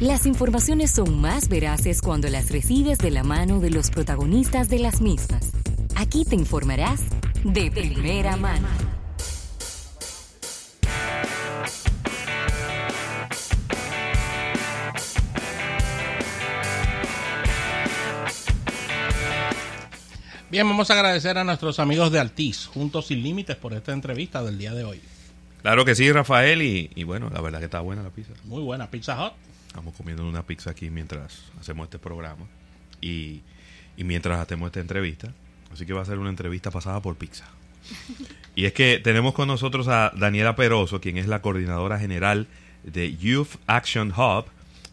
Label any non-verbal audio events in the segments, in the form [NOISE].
Las informaciones son más veraces cuando las recibes de la mano de los protagonistas de las mismas. Aquí te informarás de primera mano. Bien, vamos a agradecer a nuestros amigos de Altiz, Juntos Sin Límites, por esta entrevista del día de hoy. Claro que sí, Rafael, y, bueno, la verdad que está buena la pizza. Muy buena, Pizza Hot. Estamos comiendo una pizza aquí mientras hacemos este programa y, y mientras hacemos esta entrevista. Así que va a ser una entrevista pasada por pizza. Y es que tenemos con nosotros a Daniela Peroso, quien es la coordinadora general de Youth Action Hub,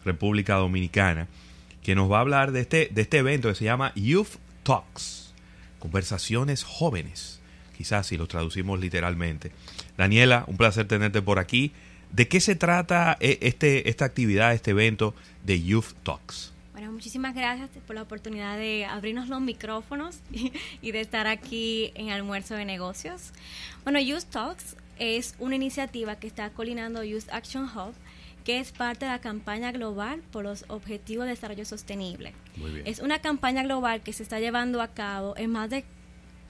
República Dominicana, que nos va a hablar de este, de este evento que se llama Youth Talks, conversaciones jóvenes, quizás si lo traducimos literalmente. Daniela, un placer tenerte por aquí. ¿De qué se trata eh, este, esta actividad, este evento de Youth Talks? Bueno, muchísimas gracias por la oportunidad de abrirnos los micrófonos [LAUGHS] y, de estar aquí en Almuerzo de Negocios. Bueno, Youth Talks es una iniciativa que está coordinando Youth Action Hub, que es parte de la campaña global por los Objetivos de Desarrollo Sostenible. Es una campaña global que se está llevando a cabo en más de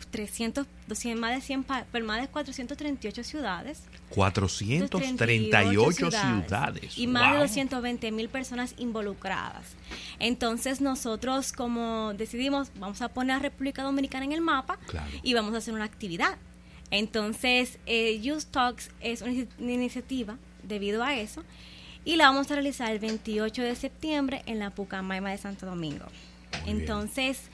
300, 200, más de 100, pero más de 438 ciudades. 438 ciudades. Y más de 220 mil personas involucradas. Entonces nosotros como decidimos, vamos a poner a República Dominicana en el mapa y vamos a hacer una actividad. Entonces, eh, Youth Talks es una, iniciativa debido a eso y la vamos a realizar el 28 de septiembre en la Pucamaima de Santo Domingo. Entonces,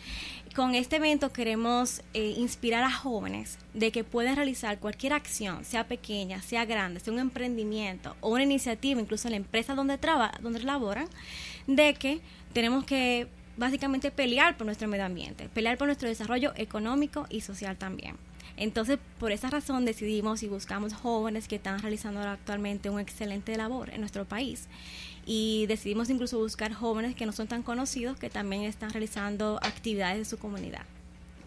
con este evento queremos eh, inspirar a jóvenes de que pueden realizar cualquier acción, sea pequeña, sea grande, sea un emprendimiento o una iniciativa, incluso en la empresa donde donde laboran, de que tenemos que básicamente pelear por nuestro medio ambiente, pelear por nuestro desarrollo económico y social también. Entonces, por esa razón decidimos y buscamos jóvenes que están realizando actualmente un excelente labor en nuestro país y decidimos incluso buscar jóvenes que no son tan conocidos que también están realizando actividades de su comunidad.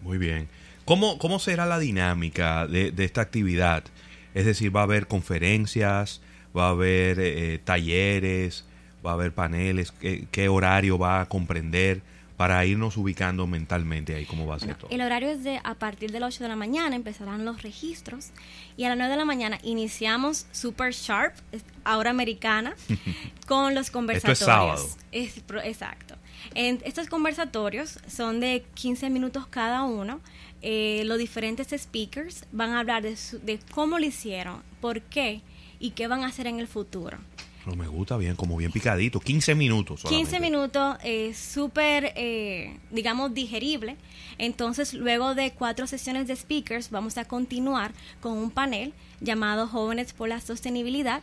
Muy bien. ¿Cómo, cómo será la dinámica de, esta actividad? Es decir, va a haber conferencias, va a haber eh, talleres, va a haber paneles, ¿qué, horario va a comprender? Para irnos ubicando mentalmente ahí cómo va a ser todo. El horario es de a partir de las 8 de la mañana empezarán los registros y a las 9 de la mañana iniciamos Super Sharp, ahora americana, [LAUGHS] con los conversatorios. Esto es sábado. exacto. En, estos conversatorios son de 15 minutos cada uno. Eh, los diferentes speakers van a hablar de, de cómo lo hicieron, por qué y qué van a hacer en el futuro. No me gusta bien, como bien picadito. 15 minutos. Solamente. 15 minutos, es súper, eh, digamos, digerible. Entonces, luego de cuatro sesiones de speakers, vamos a continuar con un panel llamado Jóvenes por la Sostenibilidad,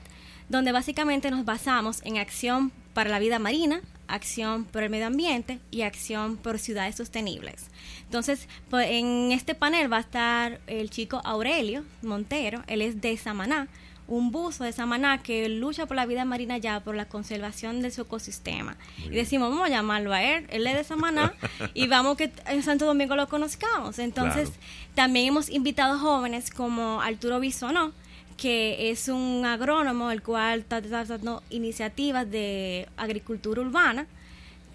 donde básicamente nos basamos en acción para la vida marina, acción por el medio ambiente y acción por ciudades sostenibles. Entonces, pues, en este panel va a estar el chico Aurelio Montero, él es de Samaná, un buzo de Samaná que lucha por la vida marina ya, por la conservación de su ecosistema. y decimos, vamos a llamarlo a él, él es de Samaná, [LAUGHS] y vamos que en Santo Domingo lo conozcamos. Entonces, también hemos invitado jóvenes como Arturo Bisonó, que es un agrónomo, el cual está dando iniciativas de agricultura urbana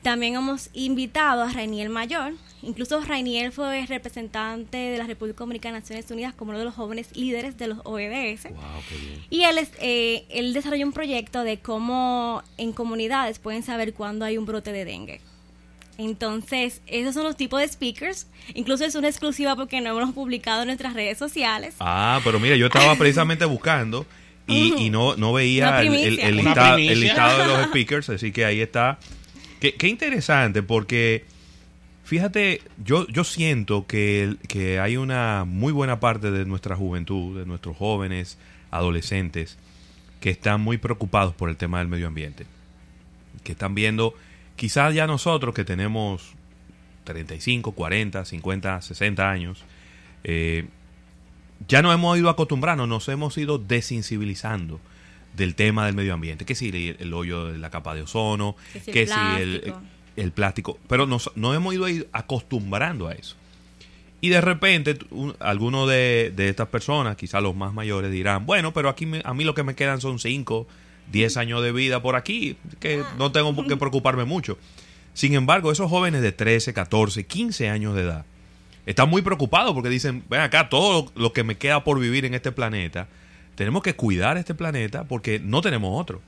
también hemos invitado a Rainiel Mayor. Incluso Rainiel fue representante de la República Dominicana de Naciones Unidas como uno de los jóvenes líderes de los OEDS. Y él, es, eh, él desarrolló un proyecto de cómo en comunidades pueden saber cuándo hay un brote de dengue. Entonces, esos son los tipos de speakers. Incluso es una exclusiva porque no hemos publicado en nuestras redes sociales. Ah, pero mira, yo estaba [LAUGHS] precisamente buscando y, no, no veía el, el, listado, el, listado, de los [LAUGHS] speakers, así que ahí está Qué, interesante, porque fíjate, yo, yo siento que, que hay una muy buena parte de nuestra juventud, de nuestros jóvenes, adolescentes, que están muy preocupados por el tema del medio ambiente. Que están viendo, quizás ya nosotros que tenemos 35, 40, 50, 60 años, eh, ya nos hemos ido acostumbrando, nos hemos ido desensibilizando del tema del medio ambiente, que si el, hoyo de la capa de ozono, que si, el, plástico, pero nos, hemos ido acostumbrando a eso. Y de repente, algunos de, de, estas personas, quizás los más mayores, dirán, bueno, pero aquí a mí lo que me quedan son 5, 10 años de vida por aquí, que no tengo que preocuparme mucho. Sin embargo, esos jóvenes de 13, 14, 15 años de edad están muy preocupados porque dicen, ven acá, todo lo que me queda por vivir en este planeta, tenemos que cuidar este planeta porque no tenemos otro.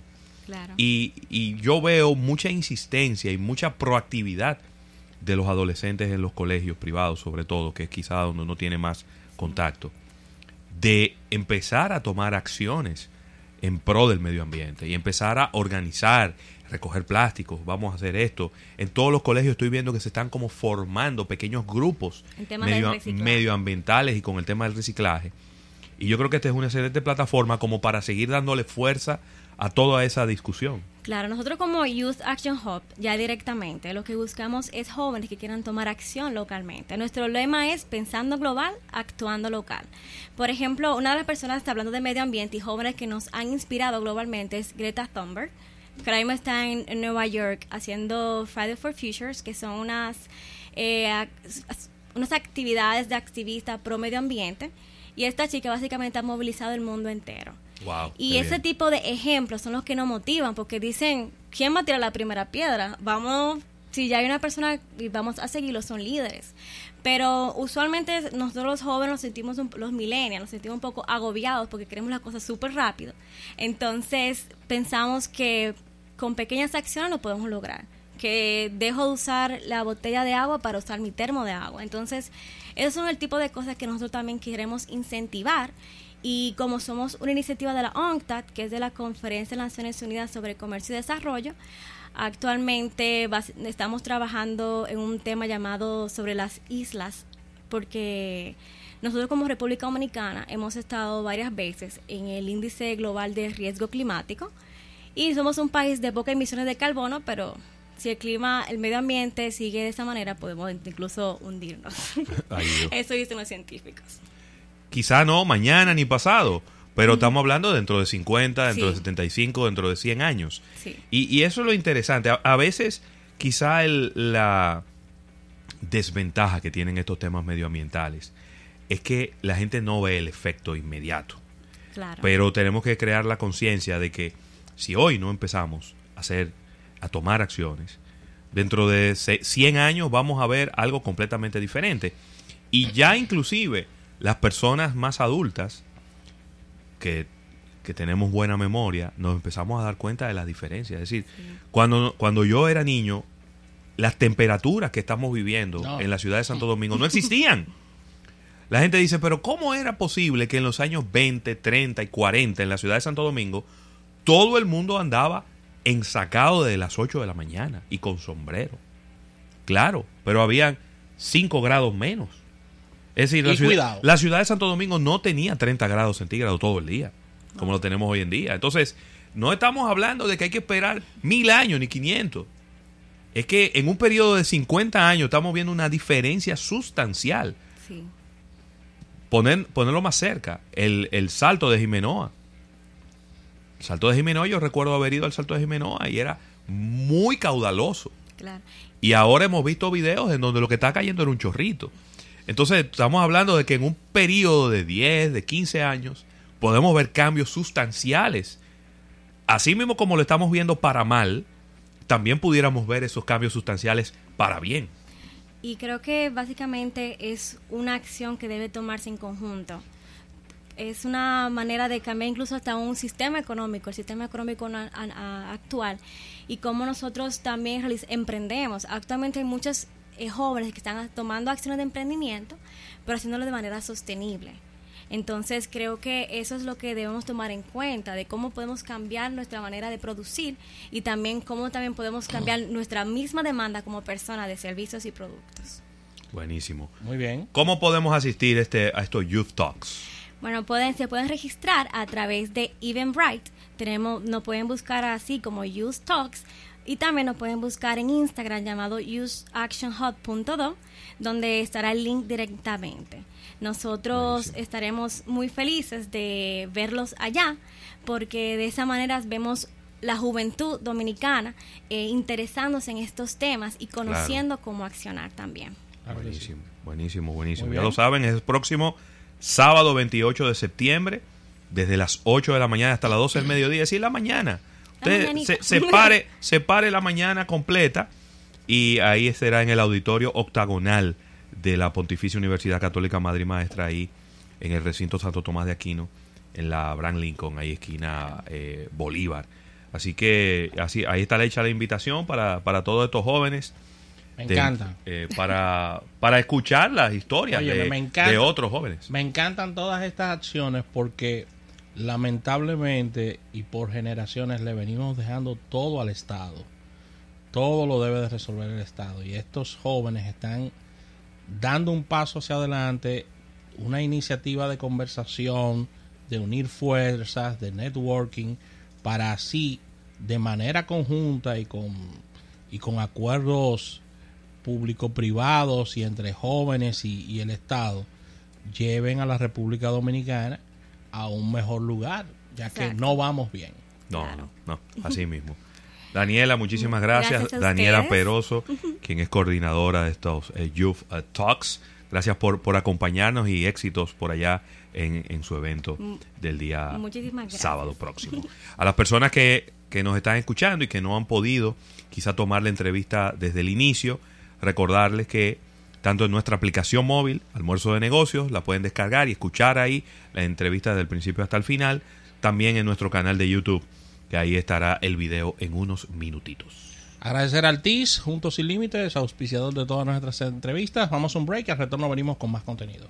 Y, y yo veo mucha insistencia y mucha proactividad de los adolescentes en los colegios privados, sobre todo, que es quizá donde uno tiene más contacto, de empezar a tomar acciones en pro del medio ambiente y empezar a organizar, recoger plásticos, vamos a hacer esto. En todos los colegios estoy viendo que se están como formando pequeños grupos medioambientales y con el tema del reciclaje. Y yo creo que esta es una excelente plataforma como para seguir dándole fuerza a toda esa discusión. Claro, nosotros como Youth Action Hub, ya directamente, lo que buscamos es jóvenes que quieran tomar acción localmente. Nuestro lema es pensando global, actuando local. Por ejemplo, una de las personas está hablando de medio ambiente y jóvenes que nos han inspirado globalmente es Greta Thunberg. que está en, Nueva York haciendo Friday for Futures, que son unas, eh, unas actividades de activista pro medio ambiente. Y esta chica básicamente ha movilizado el mundo entero y ese tipo de ejemplos son los que nos motivan, porque dicen, ¿quién va a tirar la primera piedra? Vamos, si ya hay una persona y vamos a seguirlo, son líderes. Pero usualmente nosotros los jóvenes nos sentimos, los millennials, nos sentimos un poco agobiados porque queremos las cosas súper rápido. Entonces pensamos que con pequeñas acciones lo podemos lograr. Que dejo de usar la botella de agua para usar mi termo de agua. Entonces, esos son el tipo de cosas que nosotros también queremos incentivar y como somos una iniciativa de la ONCTAD, que es de la Conferencia de Naciones Unidas sobre Comercio y Desarrollo, actualmente estamos trabajando en un tema llamado sobre las islas, porque nosotros como República Dominicana hemos estado varias veces en el índice global de riesgo climático y somos un país de pocas emisiones de carbono, pero si el clima, el medio ambiente sigue de esa manera, podemos incluso hundirnos. [LAUGHS] Eso dicen los científicos quizá no mañana ni pasado, pero estamos hablando dentro de 50, dentro de 75, dentro de 100 años. Y, eso es lo interesante. A, veces quizá el, la desventaja que tienen estos temas medioambientales es que la gente no ve el efecto inmediato. Pero tenemos que crear la conciencia de que si hoy no empezamos a hacer, a tomar acciones, dentro de 100 años vamos a ver algo completamente diferente. Y ya inclusive las personas más adultas que, tenemos buena memoria, nos empezamos a dar cuenta de las diferencias. Es decir, cuando, cuando yo era niño, las temperaturas que estamos viviendo en la ciudad de Santo [LAUGHS] Domingo no existían. La gente dice, pero ¿cómo era posible que en los años 20, 30 y 40 en la ciudad de Santo Domingo todo el mundo andaba ensacado desde las 8 de la mañana y con sombrero? Claro, pero habían 5 grados menos. Es decir, la ciudad, la ciudad, de Santo Domingo no tenía 30 grados centígrados todo el día, como lo tenemos hoy en día. Entonces, no estamos hablando de que hay que esperar mil años ni 500. Es que en un periodo de 50 años estamos viendo una diferencia sustancial. Sí. Poner, ponerlo más cerca, el, el salto de Jimenoa. El salto de Jimenoa, yo recuerdo haber ido al salto de Jimenoa y era muy caudaloso. Claro. Y ahora hemos visto videos en donde lo que está cayendo era un chorrito. Entonces, estamos hablando de que en un periodo de 10, de 15 años, podemos ver cambios sustanciales. Así mismo como lo estamos viendo para mal, también pudiéramos ver esos cambios sustanciales para bien. Y creo que básicamente es una acción que debe tomarse en conjunto. Es una manera de cambiar incluso hasta un sistema económico, el sistema económico actual, y cómo nosotros también emprendemos. Actualmente hay muchas eh, jóvenes que están tomando acciones de emprendimiento, pero haciéndolo de manera sostenible. Entonces creo que eso es lo que debemos tomar en cuenta, de cómo podemos cambiar nuestra manera de producir y también cómo también podemos cambiar nuestra misma demanda como persona de servicios y productos. Buenísimo. Muy bien. ¿Cómo podemos asistir este, a estos Youth Talks? Bueno, pueden, se pueden registrar a través de Eventbrite. Tenemos, nos pueden buscar así como Youth Talks y también nos pueden buscar en Instagram llamado useactionhub.do, donde estará el link directamente. Nosotros estaremos muy felices de verlos allá, porque de esa manera vemos la juventud dominicana eh, interesándose en estos temas y conociendo cómo accionar también. Buenísimo, buenísimo, buenísimo. Ya lo saben, es el próximo sábado 28 de septiembre desde las 8 de la mañana hasta las 12 del [CLEARS THROAT] mediodía, es decir, la mañana. Usted se, separe, [LAUGHS] separe la mañana completa y ahí será en el auditorio octagonal de la Pontificia Universidad Católica Madre Maestra, ahí en el recinto Santo Tomás de Aquino, en la Brand Lincoln, ahí esquina eh, Bolívar. Así que así ahí está hecha la invitación para, para todos estos jóvenes. Me encanta. Eh, para, para escuchar las historias de, de otros jóvenes. Me encantan todas estas acciones porque lamentablemente y por generaciones le venimos dejando todo al Estado. Todo lo debe de resolver el Estado. Y estos jóvenes están dando un paso hacia adelante, una iniciativa de conversación, de unir fuerzas, de networking, para así, de manera conjunta y con, y con acuerdos público-privados y entre jóvenes y, el Estado, lleven a la República Dominicana a un mejor lugar, ya que no vamos bien. No, no, no, así mismo. Daniela, muchísimas gracias. Daniela Peroso, [LAUGHS] quien es coordinadora de estos eh, Youth eh, Talks. Gracias por, por acompañarnos y éxitos por allá en, en su evento mm, del día sábado [LAUGHS] próximo. A las personas que, que nos están escuchando y que no han podido quizá tomar la entrevista desde el inicio, recordarles que tanto en nuestra aplicación móvil, Almuerzo de Negocios, la pueden descargar y escuchar ahí la entrevista desde el principio hasta el final, también en nuestro canal de YouTube, que ahí estará el video en unos minutitos. Agradecer al TIS, Juntos Sin Límites, auspiciador de todas nuestras entrevistas. Vamos a un break y al retorno venimos con más contenido.